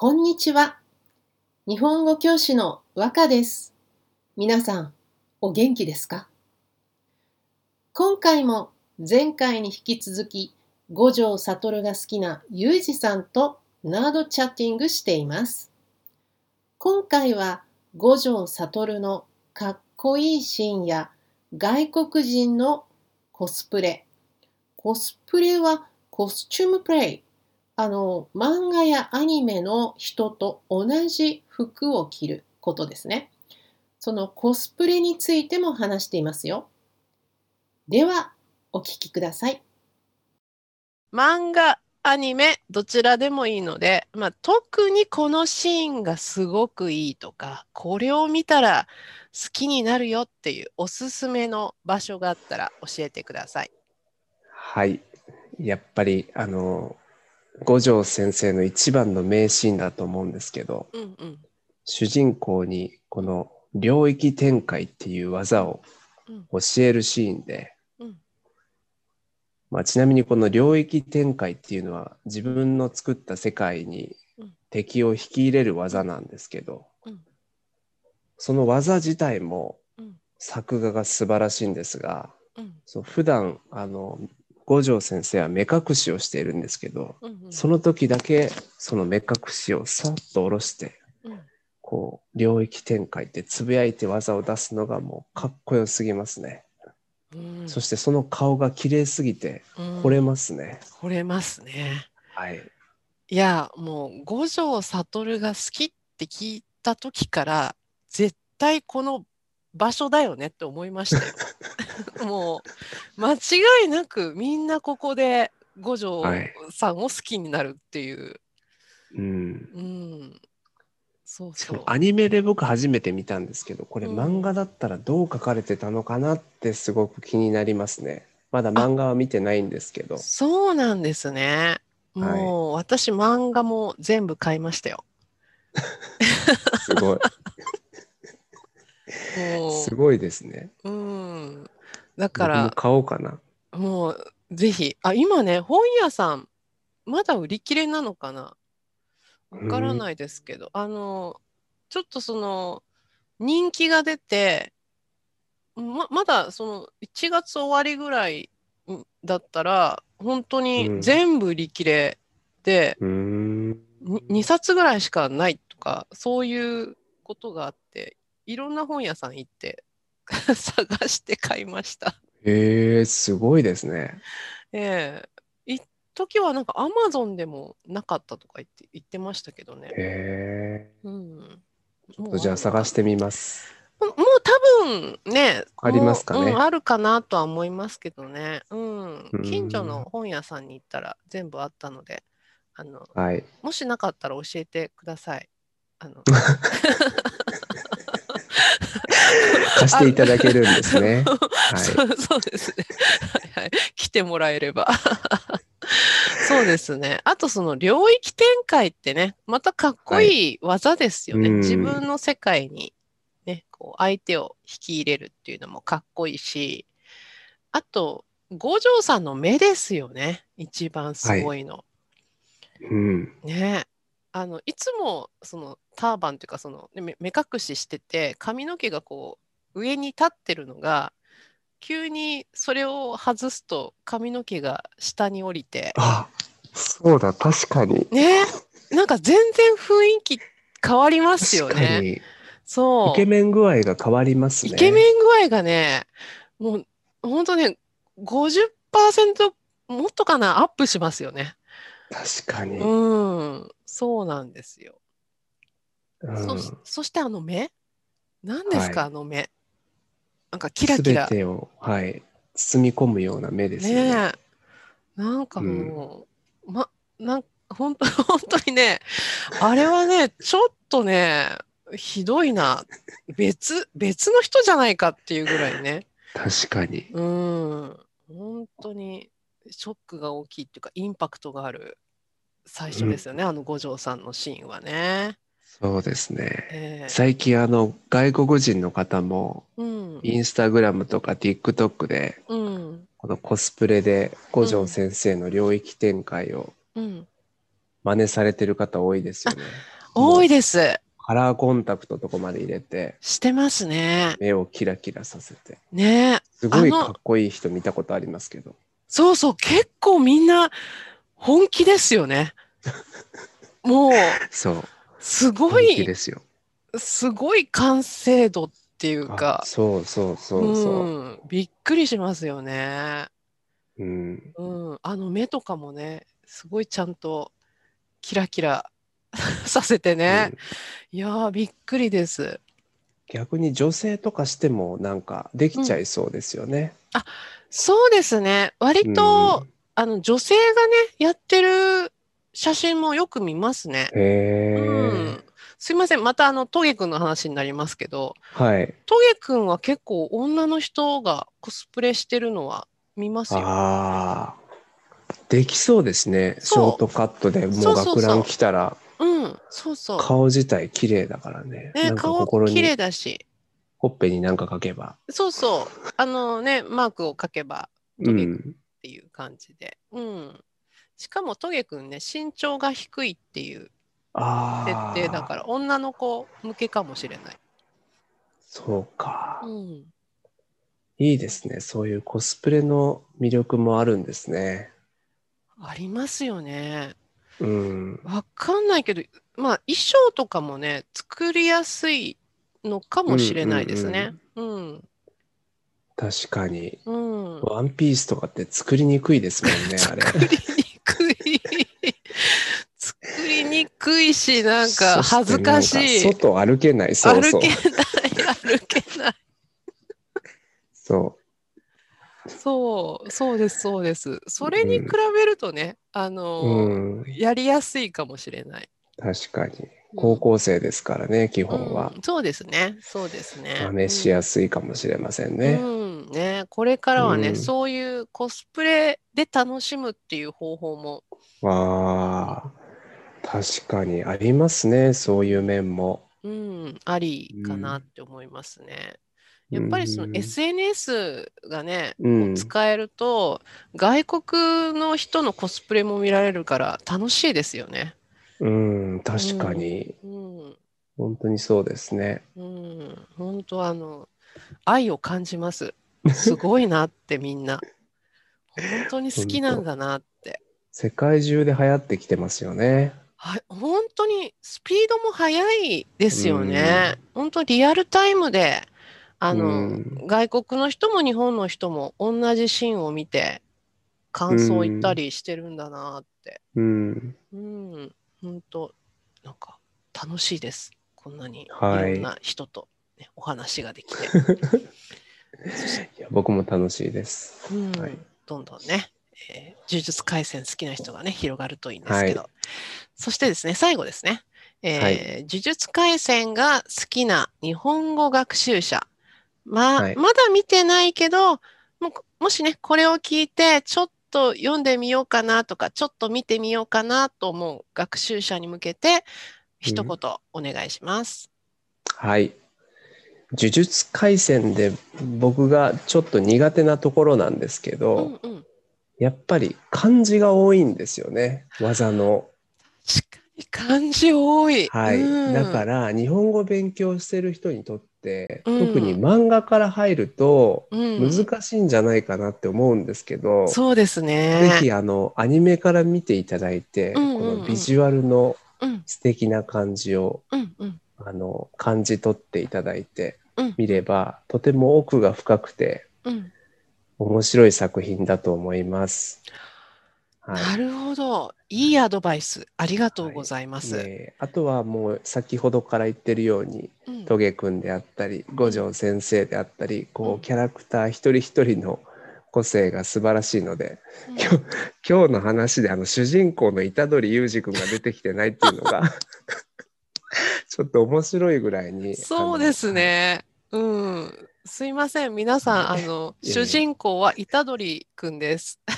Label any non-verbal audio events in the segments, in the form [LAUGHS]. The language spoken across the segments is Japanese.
こんにちは。日本語教師の和歌です。皆さん、お元気ですか？今回も前回に引き続き、五条悟が好きなゆうじさんとナードチャッティングしています。今回は五条悟のかっこいいシーンや外国人のコスプレ。コスプレはコスチュームプレイ。あの、漫画やアニメの人と同じ服を着ることですね。そのコスプレについても話していますよ。では、お聞きください。漫画、アニメ、どちらでもいいので、まあ、特にこのシーンがすごくいいとか、これを見たら好きになるよっていうおすすめの場所があったら教えてください。はい。やっぱり、あの、五条先生の一番の名シーンだと思うんですけど、うんうん。主人公にこの領域展開っていう技をうん。教えるシーンで、うん。まあ、ちなみにこの領域展開っていうのは自分の作った世界にうん。敵を引き入れる技なんですけど、うん。その技自体もうん。作画が素晴らしいんですが、うん。そう普段あの五条先生は目隠しをしているんですけど、うんうん。その時だけその目隠しをさっと下ろしてうん。こう領域展開ってつぶやいて技を出すのがもうかっこよすぎますね、うん。そしてその顔が綺麗すぎてうん。惚れますね、惚れますね。はい。いや、もう五条悟が好きって聞いた時から、絶対この場所だよねって思いましたよ。[LAUGHS] [LAUGHS] もう間違いなくみんなここで五条はいさんを好きになるっていう。うんうん。そうそう。しかもアニメで僕初めて見たんですけどこれうん漫画だったらどう書かれてたのかなってすごく気になりますねまだ漫画は見てないんですけどそうなんですね。はいもう私漫画も全部買いましたよ。[LAUGHS] すごい [LAUGHS] もすごいですねう、うん。だか僕もら買おうかな。もうぜひ、あ、今ね、本屋さん、まだ売り切れなのかな？わからないですけど、あの、ちょっとその、人気が出て、ま、まだその1月終わりぐらいんだったら、本当うにん。全部売り切れで、うーん。に2冊ぐらいしかないとか、そういうことがあって、いろんな本屋さん行って探して買いました。へえすごいですねええ一時はなんかアマゾンでもなかったとか言って言ってましたけどね。へえうん。ちょっとじゃあ探してみますもう多分ね、ありますかねもううんあるかなとは思いますけどね。うんうん。近所の本屋さんに行ったら全部あったので、あの、はいもしなかったら教えてください。あの、[LAUGHS] 貸していただけるんですね。はいそうですね。はいはい。来てもらえれば。[LAUGHS] そうですね。あとその領域展開ってね、またかっこいい技ですよね。うん自分の世界にね、こう相手を引き入れるっていうのもかっこいいし、あと、五条さんの目ですよね。一番すごいの。うんねあのいつもそのターバンというかその目隠ししてて髪の毛がこう上に立ってるのが急にそれを外すと髪の毛が下に降りてあそうだ確かにね？なんか全然雰囲気変わりますよ確かね。にそうイケメン具合が変わりますね。イケメン具合がねもう本当ね50%もっとかなアップしますよね。確かに。うんそうなんですよ。うんそそしてあの目？何ですか、はいあの目？なんかキラキラ。全てをはい包み込むような目ですよね。ねえ。なんかもう、まなん本当 [LAUGHS] 本当にねあれはねちょっとねひどいな。別別の人じゃないかっていうぐらいね。確かに。うん。本当にショックが大きいっていうかインパクトがある最初ですよね、あの五条さんのシーンはね。そうですね。ええ最近あの外国人の方もうんインスタグラムとか TikTok でうんこのコスプレで五条先生の領域展開をうん真似されてる方多いですよね。多いです。カラーコンタクトとこまで入れて、してますね。目をキラキラさせて。ねすごいかっこいい人見たことありますけど。そうそう、結構みんな本気ですよね。[LAUGHS] もう、そう。すごい、ですよ。すごい完成度っていうあか、そうそうそうそう。ん、びっくりしますよね。うん。うん、あの目とかもね、すごいちゃんとキラキラ [LAUGHS] させてねう。んいやー、びっくりです。逆に女性とかしてもなんかできちゃいそうですよね。そうですね。割と、うんあの女性がね、やってる写真もよく見ますね。へえ、うん、すいません、またあのトゲくんの話になりますけど、はい。トゲくんは結構女の人がコスプレしてるのは見ますよ。ああ。できそうですね。ショートカットでもそう学ラン着たらうん、そうそう。顔自体綺麗だからね。ね、顔心綺麗にだし、ほっぺになんか書けば。そうそう。あのね、マークを書けばトゲくんっうん。ていう感じで。うん。しかもトゲくんね、身長が低いっていう。設定だから、女の子向けかもしれない。そうか。うん。いいですね。そういうコスプレの魅力もあるんですね。ありますよね。うん。わかんないけど、まあ衣装とかもね、作りやすいのかもしれないですね。うん。確かに。うん。ワンピースとかって作りにくいですもんね、あれ。[LAUGHS] 作りにくい。作りにくいし、なんか恥ずかしい。外歩けない。そうそう歩け。ない、歩けない。そそう、そうです、そうです。それに比べるとね、あう。の、うん。やりやすいかもしれない。確かに。高校生ですからね、基本はう。んそうですね、そうですね。試しやすいかもしれませんね。うん、ね、これからはね、うんそういうコスプレで楽しむっていう方法も、ああ、確かにありますね、そういう面も。うん、ありかなって思いますね。やっぱりそのうん SNS がね、うん使えると、外国の人のコスプレも見られるから楽しいですよね。うん、確かに、うん、本当にそうですね。うん、本当あの、愛を感じます。すごいなってみんな。[LAUGHS] 本当に好きなんだなって。世界中で流行ってきてますよね。はい、本当にスピードも速いですよね。本当リアルタイムで、あの、うん外国の人も日本の人も同じシーンを見て感想を言ったりしてるんだなって。うん、うん、本当なんか楽しいです。こんなにいはいろんな人と、ねお話ができて。[LAUGHS] いや僕も楽しいです。うんはいどんどんね、えー呪術廻戦好きな人がね、広がるといいんですけど。はそしてですね、最後ですね、えーはい呪術廻戦が好きな日本語学習者。まあ、はいまだ見てないけども、もしね、これを聞いて、ちょっと読んでみようかなとか、ちょっと見てみようかなと思う学習者に向けて、一言お願いします。はい。呪術廻戦で僕がちょっと苦手なところなんですけうど、んうん。やっぱり漢字が多いんですよね、技の。確かに漢字多い。はい。うんだから日本語勉強してる人にとって、うん特に漫画から入るとうん難しいんじゃないかなって思うんですけど、そうですぜね。ひあのアニメから見ていただいて、うんうんうんこのビジュアルのうん素敵な漢字をうんうんあの感じ取っていただいてうん見れば、とても奥が深くてうん。面白い作品だと思います。はいなるほど。いいアドバイス。ありがとうございます。ねあとはもう先ほどから言ってるようにうんトゲくんであったり五条先生であったりこうキャラクター一人一人の個性が素晴らしいのでうん今日の話であの主人公の虎杖裕二くんが出てきてないっていうのが [LAUGHS] ちょっと面白いぐらいにそうですね。うん。すいません。皆さん、はいあの、主人公は虎杖くんです。は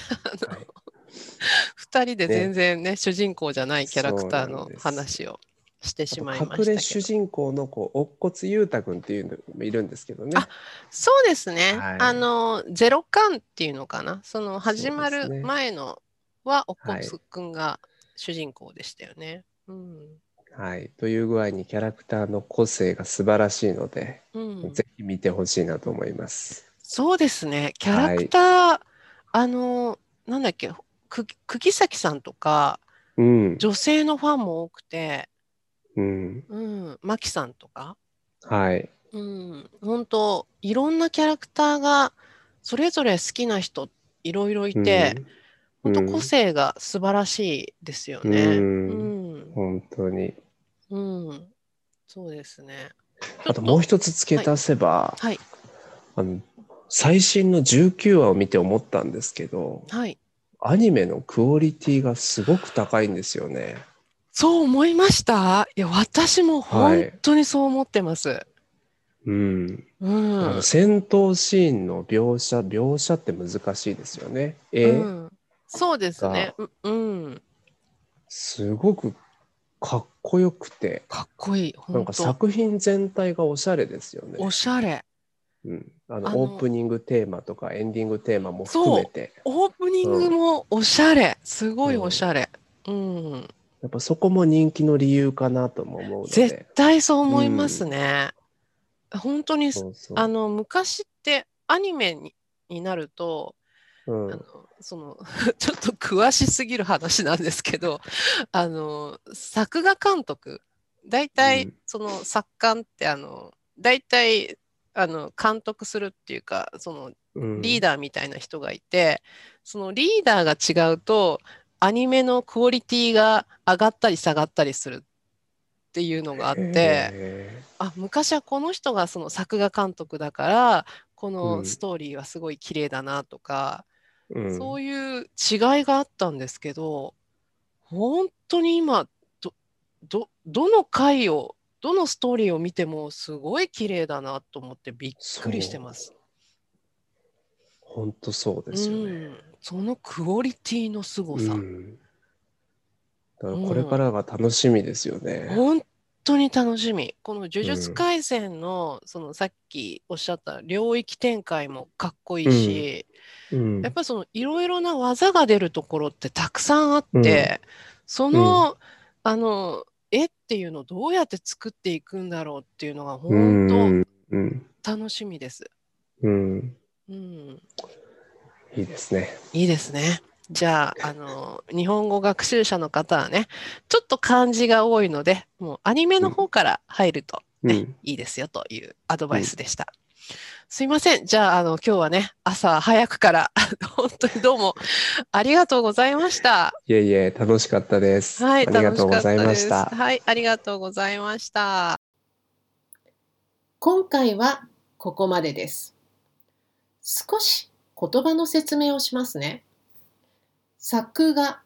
い [LAUGHS] 二人でね全然ね、主人公じゃないキャラクターの話をしてしまいました隠れ。主人公のこう乙骨裕太くんっていうのもいるんですけどねあそうですね。はいあの、ゼロ感っていうのかな？その始まる前のは、おこはいつくんが主人公でしたよね。うんはい。という具合にキャラクターの個性が素晴らしいので、うん、ぜひ見てほしいなと思います。そうですねキャラクター、あのなんだっけく釘崎さんとかうん。女性のファンも多くて、うん。うん、マキさんとか、はい。うん、本当いろんなキャラクターがそれぞれ好きな人いろいろいて、うん、本当個性が素晴らしいですよね。ううんん、本当に。うん、そうですね。あともう一つ付け足せば、はい、あの最新の19話を見て思ったんですけど、はい、アニメのクオリティがすごく高いんですよね。そう思いました？いや、私も本当にそう思ってます。うん。うん、あの戦闘シーンの描写、描写って難しいですよね。絵、うん、そうですね。ううん、すごくかっこよくて、かっこいい。なんか作品全体がおしゃれですよね。おしゃれ。うん、あのオープニングテーマとかエンディングテーマも含めてオープニングもおしゃれ。すごいおしゃれ。うん、やっぱそこも人気の理由かなとも思う絶対そう思いますね。本当にあの昔ってアニメにになると、うんあのその [LAUGHS] ちょっと詳しすぎる話なんですけど [LAUGHS] あの作画監督大体、うん。その作家ってあの大体あの監督するっていうかそのうん。リーダーみたいな人がいて、そのリーダーが違うとアニメのクオリティが上がったり下がったりするっていうのがあって。へあ昔はこの人がその作画監督だからこうのん。ストーリーはすごい綺麗だなとか、ーうんそういう違いがあったんですけど本当に今どどどの回をどのストーリーを見てもすごい綺麗だなと思ってびっくりしてます。本当そうですよね。うん、そのクオリティの凄さ、うんだからこれからが楽しみですよね。本当に楽しみ。この呪術廻戦の、そのさっきおっしゃった領域展開もかっこいいし、うん。やっぱりそのいろいろな技が出るところってたくさんあって、その、あの絵っていうのをどうやって作っていくんだろうっていうのがう本ん。うん。当楽しみです。うん。うん、いいですね。いいですね。じゃあ、あの、日本語学習者の方はね、ちょっと漢字が多いので、もうアニメの方から入るとね、うんいいですよというアドバイスでした。すいません。じゃあ、あの、今日はね、朝早くから、[LAUGHS] 本当にどうもありがとうございました。いえいえ、楽しかったです。はい、ありがとうございま楽した。かったですはい、ありがとうございました。今回はここまでです。少し言葉の説明をしますね。作画、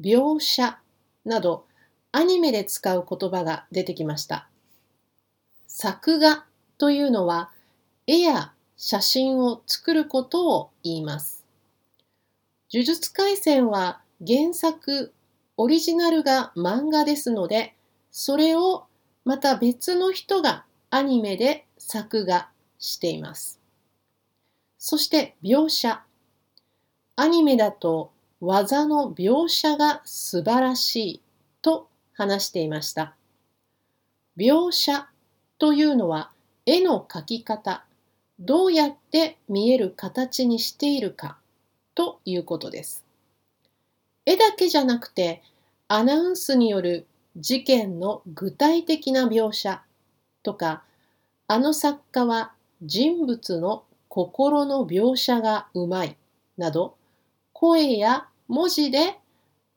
描写などアニメで使う言葉が出てきました。作画というのは絵や写真を作ることを言います。呪術廻戦は原作オリジナルが漫画ですので、それをまた別の人がアニメで作画しています。そして描写。アニメだと技の描写が素晴らしいと話していました。描写というのは絵の描き方、どうやって見える形にしているかということです。絵だけじゃなくてアナウンスによる事件の具体的な描写とかあの作家は人物の心の描写がうまいなど声や文字で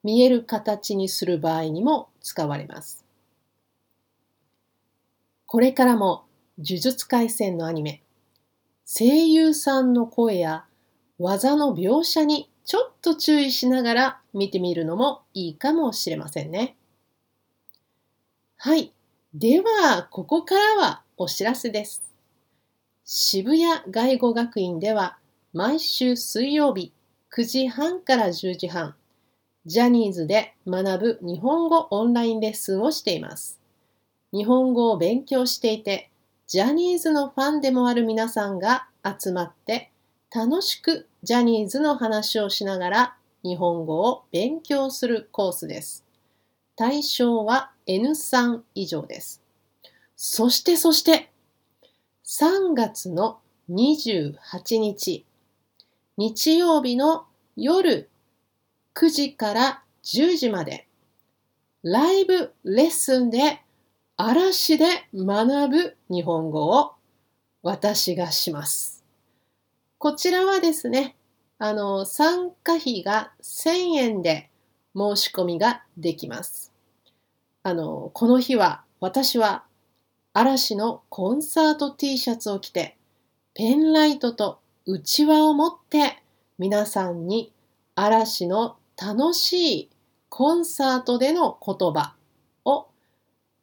見える形にする場合にも使われます。これからも呪術廻戦のアニメ声優さんの声や技の描写にちょっと注意しながら見てみるのもいいかもしれませんね。はい。では、ここからはお知らせです。渋谷外語学院では毎週水曜日9時半から10時半、ジャニーズで学ぶ日本語オンラインレッスンをしています。日本語を勉強していて、ジャニーズのファンでもある皆さんが集まって楽しくジャニーズの話をしながら日本語を勉強するコースです。対象は N3 以上です。そしてそして、3月の28日、日曜日の夜9時から10時まで、ライブレッスンで嵐で学ぶ日本語を私がします。こちらはですね、あの、参加費が1000円で申し込みができます。あの、この日は私は嵐のコンサート T シャツを着て、ペンライトとうちわを持って皆さんに嵐の楽しいコンサートでの言葉を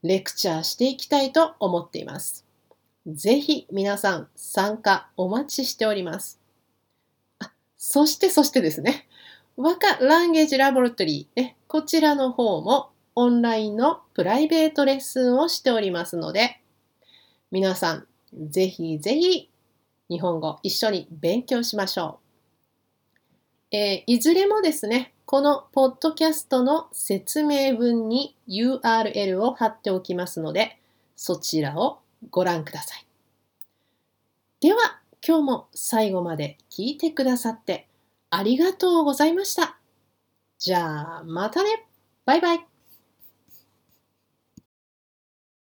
レクチャーしていきたいと思っています。ぜひ皆さん参加お待ちしております。あそしてそしてですね、和歌ランゲージラボラトリー、ね、こちらの方もオンラインのプライベートレッスンをしておりますので、皆さんぜひぜひ日本語一緒に勉強しましょう。えーいずれもですね、このポッドキャストの説明文に URL を貼っておきますので、そちらをご覧ください。では、今日も最後まで聞いてくださってありがとうございました。じゃあ、またねバイバイ